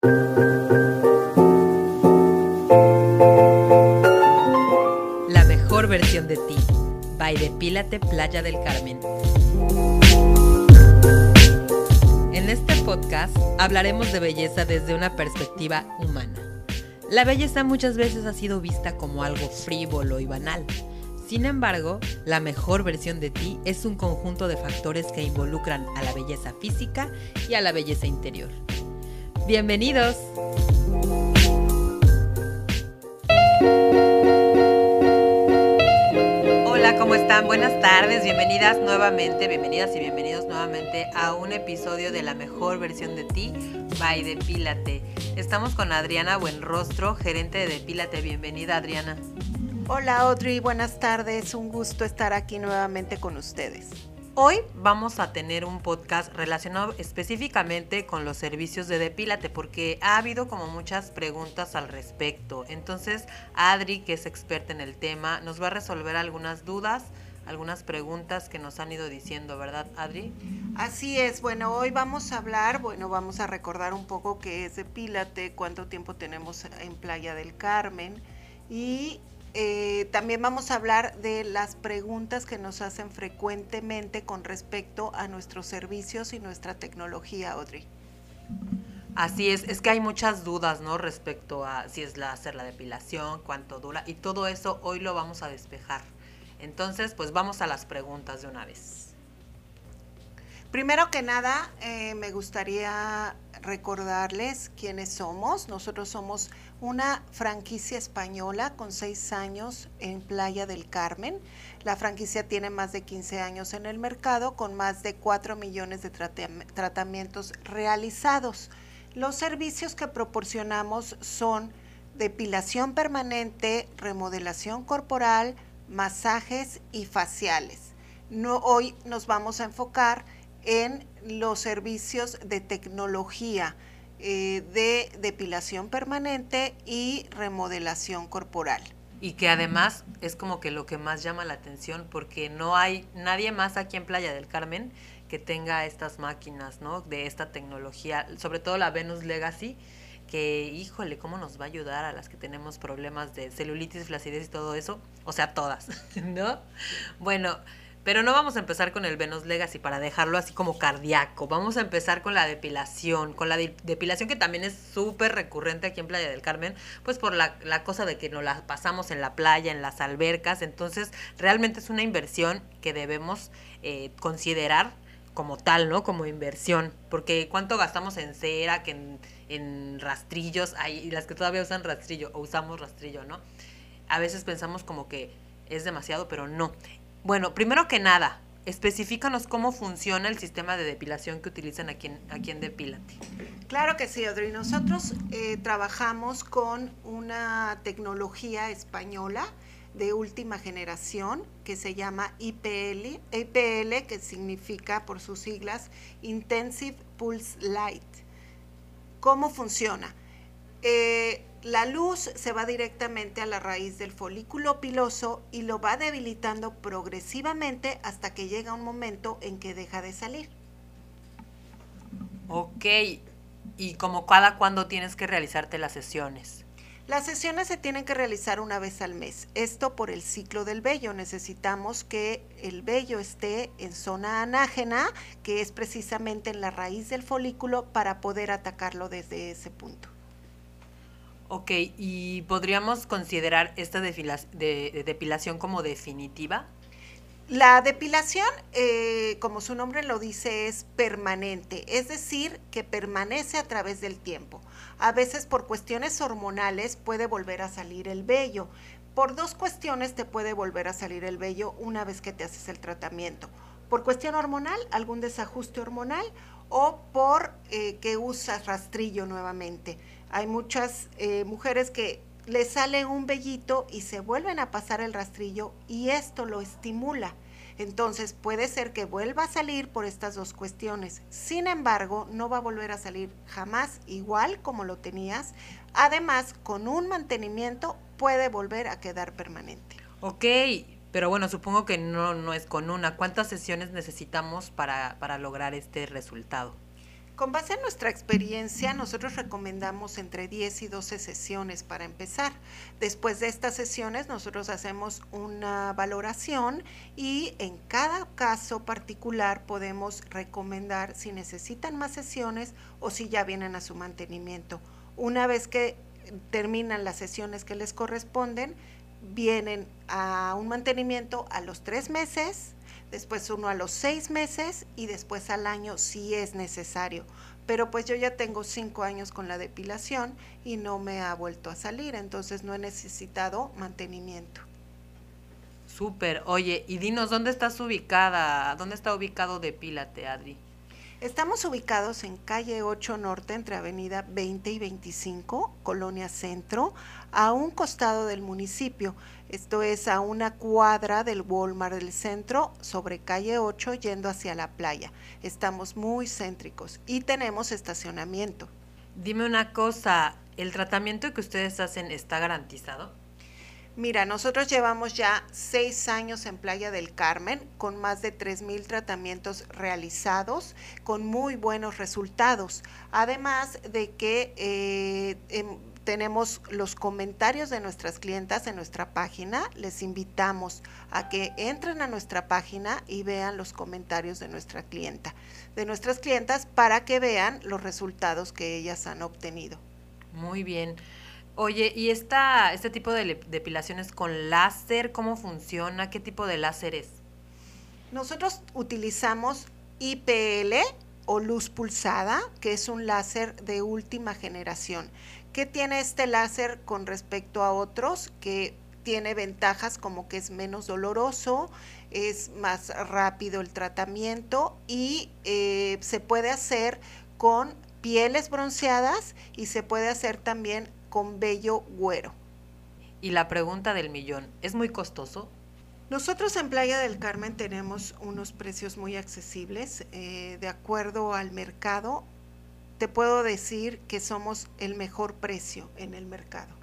La mejor versión de ti. By Depílate Playa del Carmen. En este podcast hablaremos de belleza desde una perspectiva humana. La belleza muchas veces ha sido vista como algo frívolo y banal. Sin embargo, la mejor versión de ti es un conjunto de factores que involucran a la belleza física y a la belleza interior. Bienvenidos. Hola, ¿cómo están? Buenas tardes, bienvenidas nuevamente, bienvenidas y bienvenidos nuevamente a un episodio de la mejor versión de ti, by Depílate. Estamos con Adriana Buenrostro, gerente de Depílate. Bienvenida, Adriana. Hola Audrey, buenas tardes, un gusto estar aquí nuevamente con ustedes. Hoy vamos a tener un podcast relacionado específicamente con los servicios de Depílate porque ha habido como muchas preguntas al respecto. Entonces, Adri, que es experta en el tema, nos va a resolver algunas dudas, algunas preguntas que nos han ido diciendo, ¿verdad, Adri? Así es, bueno, hoy vamos a hablar, bueno, vamos a recordar un poco qué es Depílate, cuánto tiempo tenemos en Playa del Carmen y eh, también vamos a hablar de las preguntas que nos hacen frecuentemente con respecto a nuestros servicios y nuestra tecnología, Audrey. Así es, es que hay muchas dudas, ¿no? Respecto a si es la, hacer la depilación, cuánto dura, y todo eso hoy lo vamos a despejar. Entonces, pues vamos a las preguntas de una vez. Primero que nada, eh, me gustaría recordarles quiénes somos. Nosotros somos una franquicia española con seis años en Playa del Carmen. La franquicia tiene más de 15 años en el mercado con más de 4 millones de tratamientos realizados. Los servicios que proporcionamos son depilación permanente, remodelación corporal, masajes y faciales. Hoy nos vamos a enfocar en los servicios de tecnología eh, de depilación permanente y remodelación corporal. Y que además es como que lo que más llama la atención porque no hay nadie más aquí en Playa del Carmen que tenga estas máquinas, ¿no? De esta tecnología, sobre todo la Venus Legacy, que híjole, cómo nos va a ayudar a las que tenemos problemas de celulitis, flacidez y todo eso, o sea, todas, ¿no? Bueno, pero no vamos a empezar con el Venus Legacy para dejarlo así como cardíaco. Vamos a empezar con la depilación, con la depilación que también es súper recurrente aquí en Playa del Carmen, pues por la, cosa de que nos la pasamos en la playa, en las albercas. Entonces, realmente es una inversión que debemos eh, considerar como tal, ¿no? Como inversión. Porque cuánto gastamos en cera, que en, en rastrillos, hay las que todavía usan rastrillo o usamos rastrillo, ¿no? A veces pensamos como que es demasiado, pero no. Bueno, primero que nada, especifícanos cómo funciona el sistema de depilación que utilizan aquí en, aquí en Depilate. Claro que sí, Audrey. Nosotros eh, trabajamos con una tecnología española de última generación que se llama IPL, IPL que significa por sus siglas Intensive Pulse Light. ¿Cómo funciona? Eh, la luz se va directamente a la raíz del folículo piloso y lo va debilitando progresivamente hasta que llega un momento en que deja de salir. Ok, ¿y como cada cuándo tienes que realizarte las sesiones? Las sesiones se tienen que realizar una vez al mes. Esto por el ciclo del vello. Necesitamos que el vello esté en zona anágena, que es precisamente en la raíz del folículo, para poder atacarlo desde ese punto. Ok, ¿y podríamos considerar esta depilación como definitiva? La depilación, eh, como su nombre lo dice, es permanente, es decir, que permanece a través del tiempo. A veces por cuestiones hormonales puede volver a salir el vello. Por dos cuestiones te puede volver a salir el vello una vez que te haces el tratamiento. Por cuestión hormonal, algún desajuste hormonal o por eh, que usas rastrillo nuevamente. Hay muchas eh, mujeres que le sale un vellito y se vuelven a pasar el rastrillo y esto lo estimula. Entonces puede ser que vuelva a salir por estas dos cuestiones. Sin embargo, no va a volver a salir jamás igual como lo tenías. Además, con un mantenimiento puede volver a quedar permanente. Ok, pero bueno, supongo que no, no es con una. ¿Cuántas sesiones necesitamos para, para lograr este resultado? Con base en nuestra experiencia, nosotros recomendamos entre 10 y 12 sesiones para empezar. Después de estas sesiones, nosotros hacemos una valoración y en cada caso particular podemos recomendar si necesitan más sesiones o si ya vienen a su mantenimiento. Una vez que terminan las sesiones que les corresponden, vienen a un mantenimiento a los tres meses después uno a los seis meses y después al año si es necesario. Pero pues yo ya tengo cinco años con la depilación y no me ha vuelto a salir, entonces no he necesitado mantenimiento. Súper. Oye, y dinos, ¿dónde estás ubicada? ¿Dónde está ubicado Depílate, Adri? Estamos ubicados en calle 8 Norte, entre avenida 20 y 25, Colonia Centro, a un costado del municipio. Esto es a una cuadra del Walmart del centro, sobre calle 8, yendo hacia la playa. Estamos muy céntricos y tenemos estacionamiento. Dime una cosa, ¿el tratamiento que ustedes hacen está garantizado? Mira, nosotros llevamos ya seis años en Playa del Carmen con más de mil tratamientos realizados con muy buenos resultados. Además de que eh, em, tenemos los comentarios de nuestras clientas en nuestra página. Les invitamos a que entren a nuestra página y vean los comentarios de nuestra clienta, de nuestras clientas, para que vean los resultados que ellas han obtenido. Muy bien. Oye, ¿y esta, este tipo de depilaciones con láser, cómo funciona? ¿Qué tipo de láser es? Nosotros utilizamos IPL o luz pulsada, que es un láser de última generación. ¿Qué tiene este láser con respecto a otros? Que tiene ventajas como que es menos doloroso, es más rápido el tratamiento y eh, se puede hacer con pieles bronceadas y se puede hacer también con vello güero. Y la pregunta del millón, ¿es muy costoso? Nosotros en Playa del Carmen tenemos unos precios muy accesibles. Eh, de acuerdo al mercado, te puedo decir que somos el mejor precio en el mercado.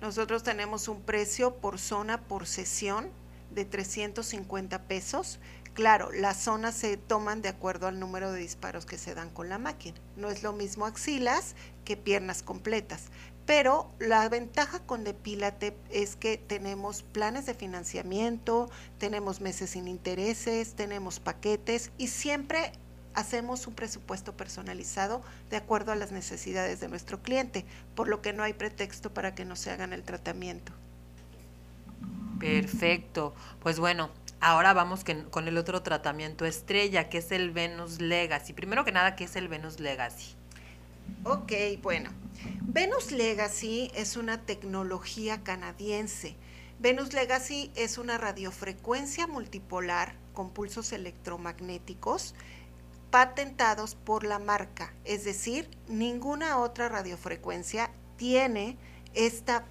Nosotros tenemos un precio por zona, por sesión, de 350 pesos. Claro, las zonas se toman de acuerdo al número de disparos que se dan con la máquina. No es lo mismo axilas que piernas completas. Pero la ventaja con Depílate es que tenemos planes de financiamiento, tenemos meses sin intereses, tenemos paquetes y siempre hacemos un presupuesto personalizado de acuerdo a las necesidades de nuestro cliente, por lo que no hay pretexto para que no se hagan el tratamiento. Perfecto. Pues bueno, ahora vamos con el otro tratamiento estrella, que es el Venus Legacy. Primero que nada, ¿qué es el Venus Legacy? Ok, bueno. Venus Legacy es una tecnología canadiense. Venus Legacy es una radiofrecuencia multipolar con pulsos electromagnéticos patentados por la marca, es decir, ninguna otra radiofrecuencia tiene esta,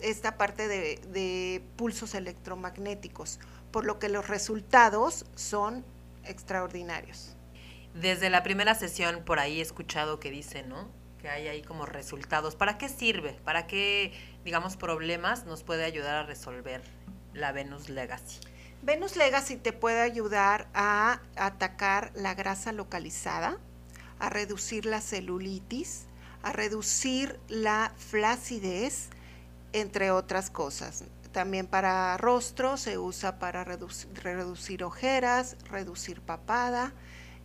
esta parte de, de pulsos electromagnéticos, por lo que los resultados son extraordinarios. Desde la primera sesión por ahí he escuchado que dice, ¿no? Que hay ahí como resultados. ¿Para qué sirve? ¿Para qué, digamos, problemas nos puede ayudar a resolver la Venus Legacy? Venus Legacy te puede ayudar a atacar la grasa localizada, a reducir la celulitis, a reducir la flacidez, entre otras cosas. También para rostro se usa para reducir, reducir ojeras, reducir papada,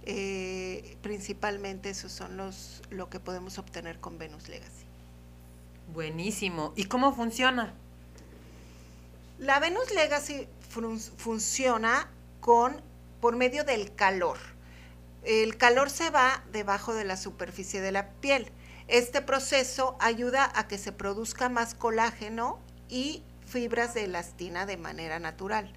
eh, principalmente esos son los lo que podemos obtener con Venus Legacy. Buenísimo. ¿Y cómo funciona? La Venus Legacy funciona con por medio del calor. El calor se va debajo de la superficie de la piel. Este proceso ayuda a que se produzca más colágeno y fibras de elastina de manera natural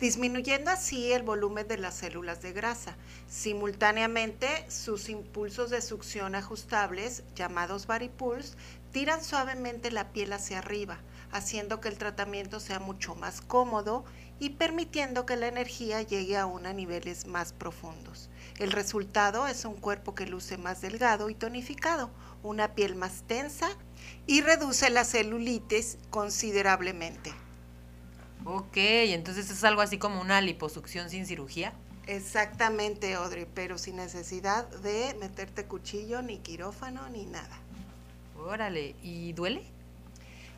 disminuyendo así el volumen de las células de grasa. Simultáneamente, sus impulsos de succión ajustables, llamados varipulse, tiran suavemente la piel hacia arriba, haciendo que el tratamiento sea mucho más cómodo y permitiendo que la energía llegue aún a niveles más profundos. El resultado es un cuerpo que luce más delgado y tonificado, una piel más tensa y reduce la celulitis considerablemente. Ok, entonces es algo así como una liposucción sin cirugía. Exactamente, Audrey, pero sin necesidad de meterte cuchillo, ni quirófano, ni nada. Órale, ¿y duele?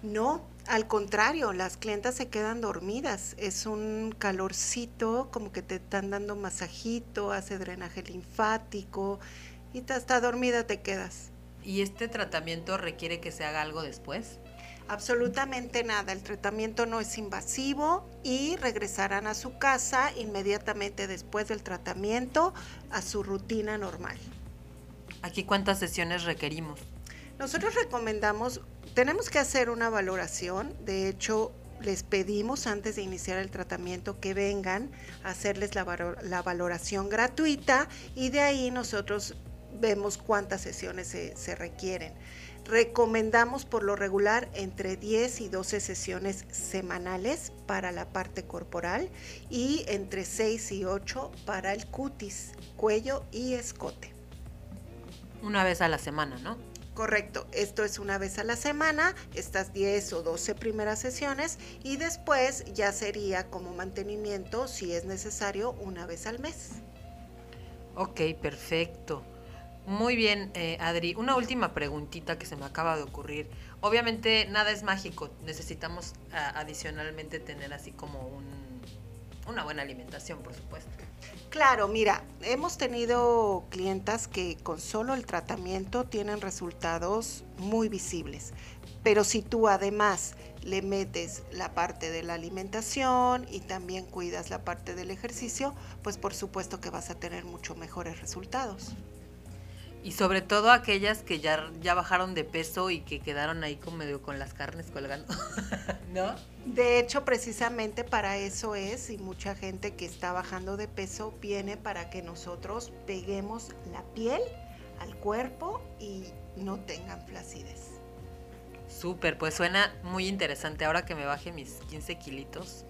No, al contrario, las clientas se quedan dormidas. Es un calorcito, como que te están dando masajito, hace drenaje linfático y hasta dormida te quedas. ¿Y este tratamiento requiere que se haga algo después? Absolutamente nada, el tratamiento no es invasivo y regresarán a su casa inmediatamente después del tratamiento a su rutina normal. ¿Aquí cuántas sesiones requerimos? Nosotros recomendamos, tenemos que hacer una valoración, de hecho les pedimos antes de iniciar el tratamiento que vengan a hacerles la, valoración gratuita y de ahí nosotros vemos cuántas sesiones se, se requieren. Recomendamos por lo regular entre 10 y 12 sesiones semanales para la parte corporal y entre 6 y 8 para el cutis, cuello y escote. Una vez a la semana, ¿no? Correcto, esto es una vez a la semana, estas 10 o 12 primeras sesiones y después ya sería como mantenimiento, si es necesario, una vez al mes. Ok, perfecto. Muy bien, eh, Adri. Una última preguntita que se me acaba de ocurrir. Obviamente nada es mágico. Necesitamos adicionalmente tener así como un, una buena alimentación, por supuesto. Claro, mira, hemos tenido clientas que con solo el tratamiento tienen resultados muy visibles. Pero si tú además le metes la parte de la alimentación y también cuidas la parte del ejercicio, pues por supuesto que vas a tener mucho mejores resultados. Y sobre todo aquellas que ya, ya bajaron de peso y que quedaron ahí como medio con las carnes colgando, ¿no? De hecho, precisamente para eso es, y mucha gente que está bajando de peso viene para que nosotros peguemos la piel al cuerpo y no tengan flacidez. Súper, pues suena muy interesante. Ahora que me baje mis 15 kilitos,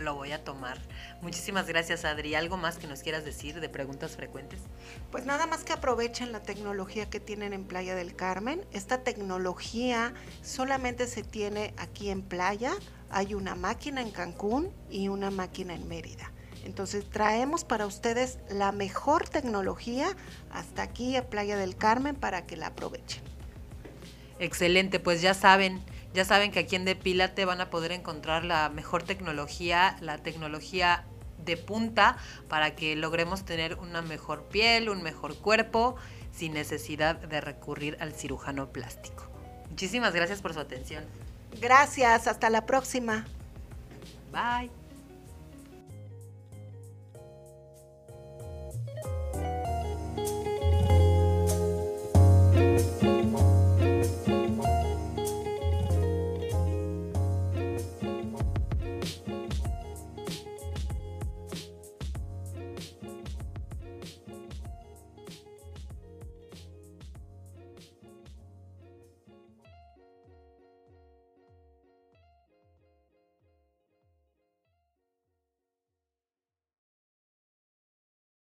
lo voy a tomar. Muchísimas gracias, Adri. ¿Algo más que nos quieras decir de preguntas frecuentes? Pues nada más que aprovechen la tecnología que tienen en Playa del Carmen. Esta tecnología solamente se tiene aquí en Playa. Hay una máquina en Cancún y una máquina en Mérida. Entonces traemos para ustedes la mejor tecnología hasta aquí a Playa del Carmen para que la aprovechen. Excelente, pues ya saben, ya saben que aquí en Depílate van a poder encontrar la mejor tecnología, la tecnología de punta para que logremos tener una mejor piel, un mejor cuerpo, sin necesidad de recurrir al cirujano plástico. Muchísimas gracias por su atención. Gracias, hasta la próxima. Bye.